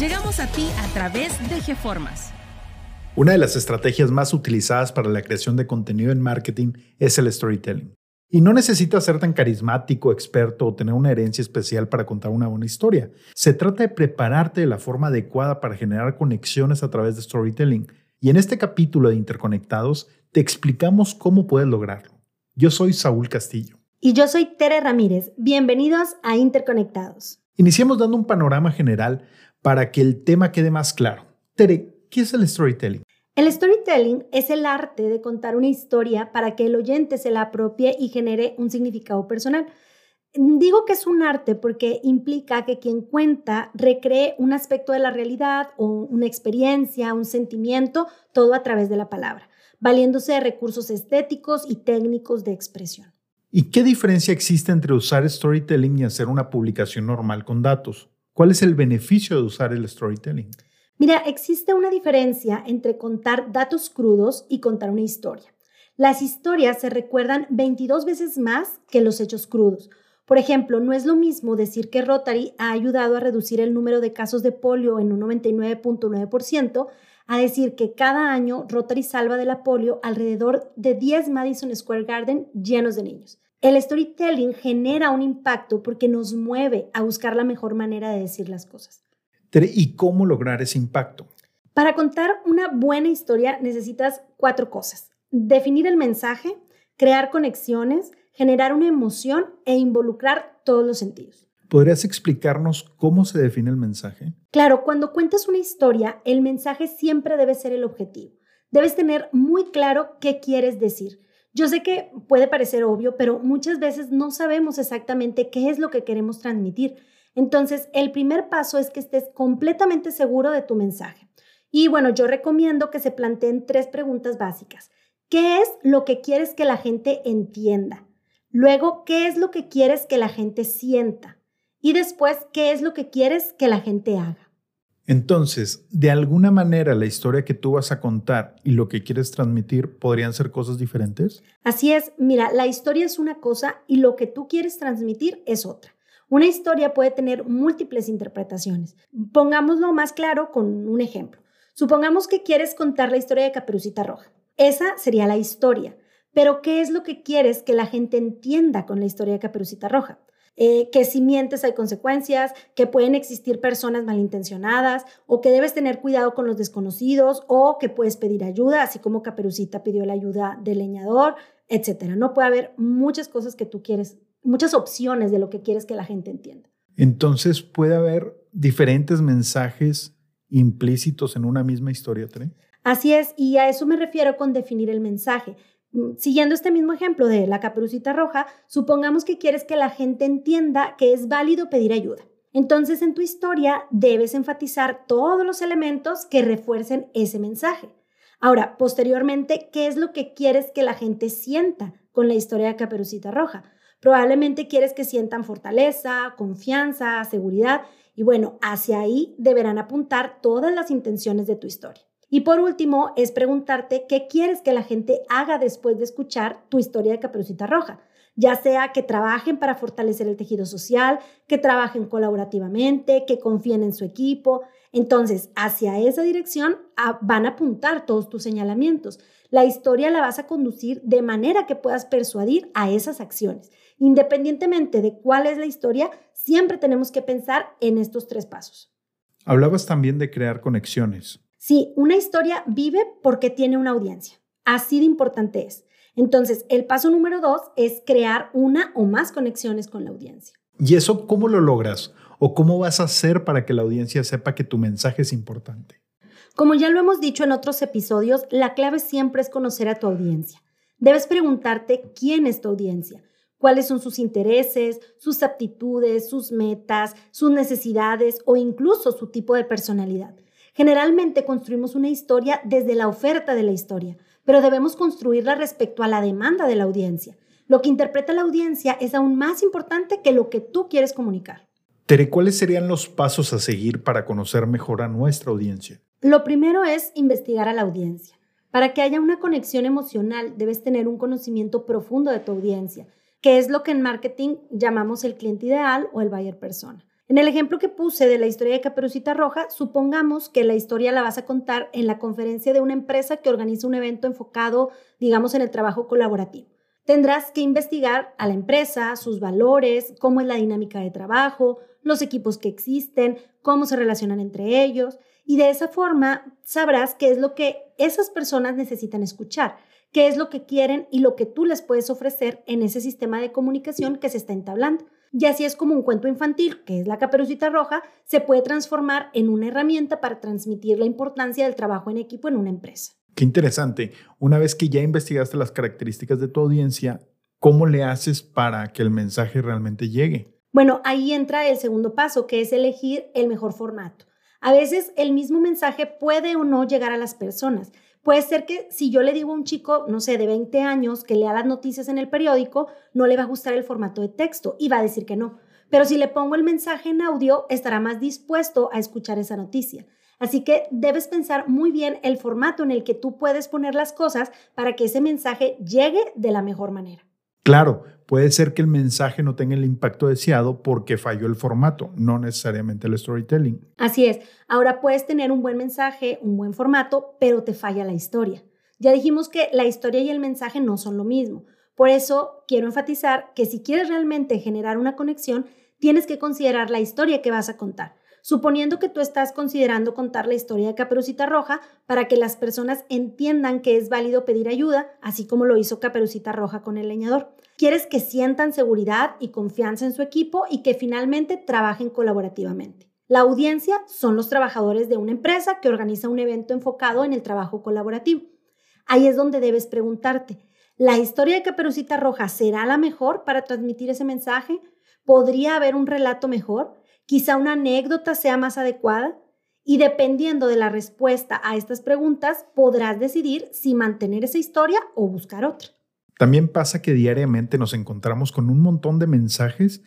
Llegamos a ti a través de GeFormas. Una de las estrategias más utilizadas para la creación de contenido en marketing es el storytelling. Y no necesitas ser tan carismático, experto o tener una herencia especial para contar una buena historia. Se trata de prepararte de la forma adecuada para generar conexiones a través de storytelling. Y en este capítulo de Interconectados te explicamos cómo puedes lograrlo. Yo soy Saúl Castillo. Y yo soy Tere Ramírez. Bienvenidos a Interconectados. Iniciemos dando un panorama general para que el tema quede más claro. Tere, ¿qué es el storytelling? El storytelling es el arte de contar una historia para que el oyente se la apropie y genere un significado personal. Digo que es un arte porque implica que quien cuenta recree un aspecto de la realidad o una experiencia, un sentimiento, todo a través de la palabra, valiéndose de recursos estéticos y técnicos de expresión. ¿Y qué diferencia existe entre usar storytelling y hacer una publicación normal con datos? ¿Cuál es el beneficio de usar el storytelling? Mira, existe una diferencia entre contar datos crudos y contar una historia. Las historias se recuerdan 22 veces más que los hechos crudos. Por ejemplo, no es lo mismo decir que Rotary ha ayudado a reducir el número de casos de polio en un 99.9% a decir que cada año Rotary salva de la polio alrededor de 10 Madison Square Garden llenos de niños. El storytelling genera un impacto porque nos mueve a buscar la mejor manera de decir las cosas. ¿Y cómo lograr ese impacto? Para contar una buena historia necesitas cuatro cosas. Definir el mensaje, crear conexiones, generar una emoción e involucrar todos los sentidos. ¿Podrías explicarnos cómo se define el mensaje? Claro, cuando cuentas una historia, el mensaje siempre debe ser el objetivo. Debes tener muy claro qué quieres decir. Yo sé que puede parecer obvio, pero muchas veces no sabemos exactamente qué es lo que queremos transmitir. Entonces, el primer paso es que estés completamente seguro de tu mensaje. Y bueno, yo recomiendo que se planteen tres preguntas básicas. ¿Qué es lo que quieres que la gente entienda? Luego, ¿qué es lo que quieres que la gente sienta? Y después, ¿qué es lo que quieres que la gente haga? Entonces, de alguna manera la historia que tú vas a contar y lo que quieres transmitir podrían ser cosas diferentes? Así es, mira, la historia es una cosa y lo que tú quieres transmitir es otra. Una historia puede tener múltiples interpretaciones. Pongámoslo más claro con un ejemplo. Supongamos que quieres contar la historia de Caperucita Roja. Esa sería la historia. Pero ¿qué es lo que quieres que la gente entienda con la historia de Caperucita Roja? Eh, que si mientes hay consecuencias, que pueden existir personas malintencionadas o que debes tener cuidado con los desconocidos o que puedes pedir ayuda, así como Caperucita pidió la ayuda del leñador, etcétera. No puede haber muchas cosas que tú quieres, muchas opciones de lo que quieres que la gente entienda. Entonces puede haber diferentes mensajes implícitos en una misma historia, ¿tre? Así es, y a eso me refiero con definir el mensaje. Mm, siguiendo este mismo ejemplo de la caperucita roja, supongamos que quieres que la gente entienda que es válido pedir ayuda. Entonces en tu historia debes enfatizar todos los elementos que refuercen ese mensaje. Ahora, posteriormente, ¿qué es lo que quieres que la gente sienta con la historia de Caperucita Roja? Probablemente quieres que sientan fortaleza, confianza, seguridad y bueno, hacia ahí deberán apuntar todas las intenciones de tu historia. Y por último, es preguntarte qué quieres que la gente haga después de escuchar tu historia de Caperucita Roja. Ya sea que trabajen para fortalecer el tejido social, que trabajen colaborativamente, que confíen en su equipo. Entonces, hacia esa dirección van a apuntar todos tus señalamientos. La historia la vas a conducir de manera que puedas persuadir a esas acciones. Independientemente de cuál es la historia, siempre tenemos que pensar en estos tres pasos. Hablabas también de crear conexiones. Sí, una historia vive porque tiene una audiencia. Así de importante es. Entonces, el paso número dos es crear una o más conexiones con la audiencia. ¿Y eso cómo lo logras? ¿O cómo vas a hacer para que la audiencia sepa que tu mensaje es importante? Como ya lo hemos dicho en otros episodios, la clave siempre es conocer a tu audiencia. Debes preguntarte quién es tu audiencia, cuáles son sus intereses, sus aptitudes, sus metas, sus necesidades o incluso su tipo de personalidad. Generalmente construimos una historia desde la oferta de la historia, pero debemos construirla respecto a la demanda de la audiencia. Lo que interpreta la audiencia es aún más importante que lo que tú quieres comunicar. Tere, ¿cuáles serían los pasos a seguir para conocer mejor a nuestra audiencia? Lo primero es investigar a la audiencia. Para que haya una conexión emocional, debes tener un conocimiento profundo de tu audiencia, que es lo que en marketing llamamos el cliente ideal o el buyer persona. En el ejemplo que puse de la historia de Caperucita Roja, supongamos que la historia la vas a contar en la conferencia de una empresa que organiza un evento enfocado, digamos, en el trabajo colaborativo. Tendrás que investigar a la empresa, sus valores, cómo es la dinámica de trabajo, los equipos que existen, cómo se relacionan entre ellos, y de esa forma sabrás qué es lo que esas personas necesitan escuchar, qué es lo que quieren y lo que tú les puedes ofrecer en ese sistema de comunicación que se está entablando. Y así es como un cuento infantil, que es la caperucita roja, se puede transformar en una herramienta para transmitir la importancia del trabajo en equipo en una empresa. Qué interesante. Una vez que ya investigaste las características de tu audiencia, ¿cómo le haces para que el mensaje realmente llegue? Bueno, ahí entra el segundo paso, que es elegir el mejor formato. A veces el mismo mensaje puede o no llegar a las personas, Puede ser que si yo le digo a un chico, no sé, de 20 años que lea las noticias en el periódico, no le va a gustar el formato de texto y va a decir que no. Pero si le pongo el mensaje en audio, estará más dispuesto a escuchar esa noticia. Así que debes pensar muy bien el formato en el que tú puedes poner las cosas para que ese mensaje llegue de la mejor manera. Claro, puede ser que el mensaje no tenga el impacto deseado porque falló el formato, no necesariamente el storytelling. Así es. Ahora puedes tener un buen mensaje, un buen formato, pero te falla la historia. Ya dijimos que la historia y el mensaje no son lo mismo. Por eso quiero enfatizar que si quieres realmente generar una conexión, tienes que considerar la historia que vas a contar. Suponiendo que tú estás considerando contar la historia de Caperucita Roja para que las personas entiendan que es válido pedir ayuda, así como lo hizo Caperucita Roja con el leñador. Quieres que sientan seguridad y confianza en su equipo y que finalmente trabajen colaborativamente. La audiencia son los trabajadores de una empresa que organiza un evento enfocado en el trabajo colaborativo. Ahí es donde debes preguntarte, ¿la historia de Caperucita Roja será la mejor para transmitir ese mensaje? ¿Podría haber un relato mejor? Quizá una anécdota sea más adecuada y dependiendo de la respuesta a estas preguntas podrás decidir si mantener esa historia o buscar otra. También pasa que diariamente nos encontramos con un montón de mensajes,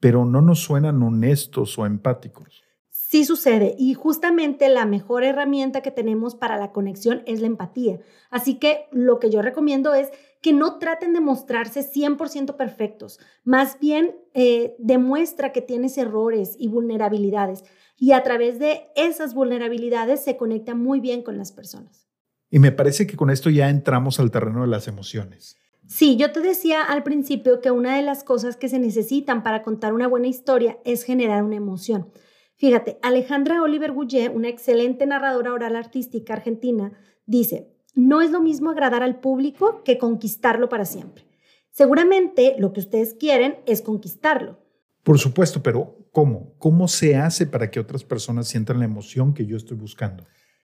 pero no nos suenan honestos o empáticos. Sí sucede y justamente la mejor herramienta que tenemos para la conexión es la empatía. Así que lo que yo recomiendo es que no traten de mostrarse 100% perfectos, más bien eh, demuestra que tienes errores y vulnerabilidades y a través de esas vulnerabilidades se conecta muy bien con las personas. Y me parece que con esto ya entramos al terreno de las emociones. Sí, yo te decía al principio que una de las cosas que se necesitan para contar una buena historia es generar una emoción. Fíjate, Alejandra Oliver Goulet, una excelente narradora oral artística argentina, dice, no es lo mismo agradar al público que conquistarlo para siempre. Seguramente lo que ustedes quieren es conquistarlo. Por supuesto, pero ¿cómo? ¿Cómo se hace para que otras personas sientan la emoción que yo estoy buscando?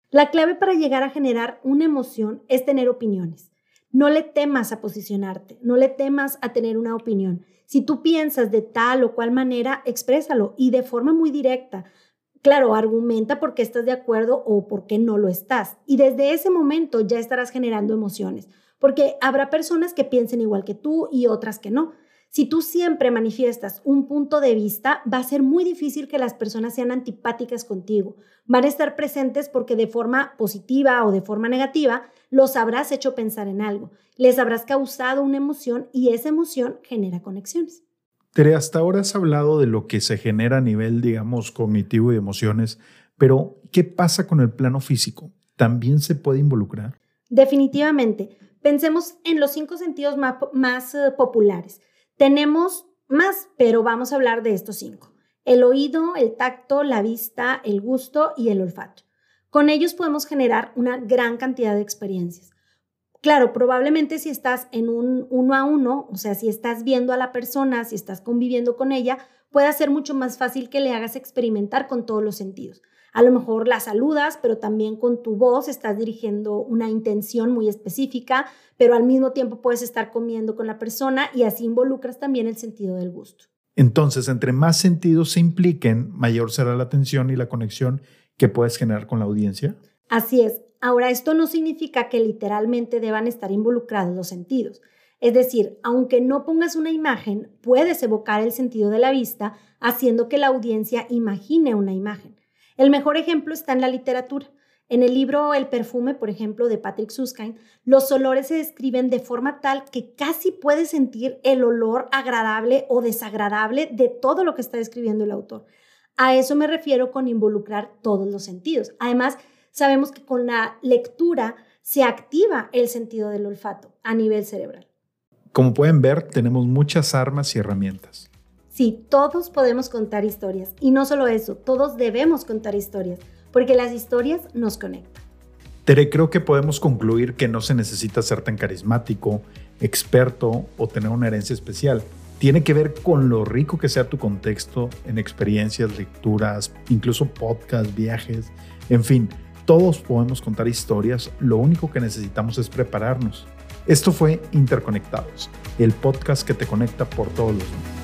La clave para llegar a generar una emoción es tener opiniones. No le temas a posicionarte, no le temas a tener una opinión. Si tú piensas de tal o cual manera, exprésalo y de forma muy directa. Claro, argumenta por qué estás de acuerdo o por qué no lo estás. Y desde ese momento ya estarás generando emociones, porque habrá personas que piensen igual que tú y otras que no. Si tú siempre manifiestas un punto de vista, va a ser muy difícil que las personas sean antipáticas contigo. Van a estar presentes porque de forma positiva o de forma negativa los habrás hecho pensar en algo, les habrás causado una emoción y esa emoción genera conexiones. Tere, hasta ahora has hablado de lo que se genera a nivel, digamos, cognitivo y emociones, pero ¿qué pasa con el plano físico? ¿También se puede involucrar? Definitivamente. Pensemos en los cinco sentidos más, eh, populares. Tenemos más, pero vamos a hablar de estos cinco. El oído, el tacto, la vista, el gusto y el olfato. Con ellos podemos generar una gran cantidad de experiencias. Claro, probablemente si estás en un uno a uno, o sea, si estás viendo a la persona, si estás conviviendo con ella, puede ser mucho más fácil que le hagas experimentar con todos los sentidos. A lo mejor la saludas, pero también con tu voz estás dirigiendo una intención muy específica, pero al mismo tiempo puedes estar comiendo con la persona y así involucras también el sentido del gusto. Entonces, entre más sentidos se impliquen, mayor será la atención y la conexión que puedes generar con la audiencia? Así es. Ahora, esto no significa que literalmente deban estar involucrados los sentidos. Es decir, aunque no pongas una imagen, puedes evocar el sentido de la vista haciendo que la audiencia imagine una imagen. El mejor ejemplo está en la literatura. En el libro El perfume, por ejemplo, de Patrick Suskind, los olores se describen de forma tal que casi puedes sentir el olor agradable o desagradable de todo lo que está describiendo el autor. A eso me refiero con involucrar todos los sentidos. Además, sabemos que con la lectura se activa el sentido del olfato a nivel cerebral. Como pueden ver, tenemos muchas armas y herramientas. Sí, todos podemos contar historias. Y no solo eso, todos debemos contar historias, porque las historias nos conectan. Tere, creo que podemos concluir que no se necesita ser tan carismático, experto o tener una herencia especial. Tiene que ver con lo rico que sea tu contexto en experiencias, lecturas, incluso podcasts, viajes, en fin, todos podemos contar historias, lo único que necesitamos es prepararnos. Esto fue Interconectados, el podcast que te conecta por todos los mundos.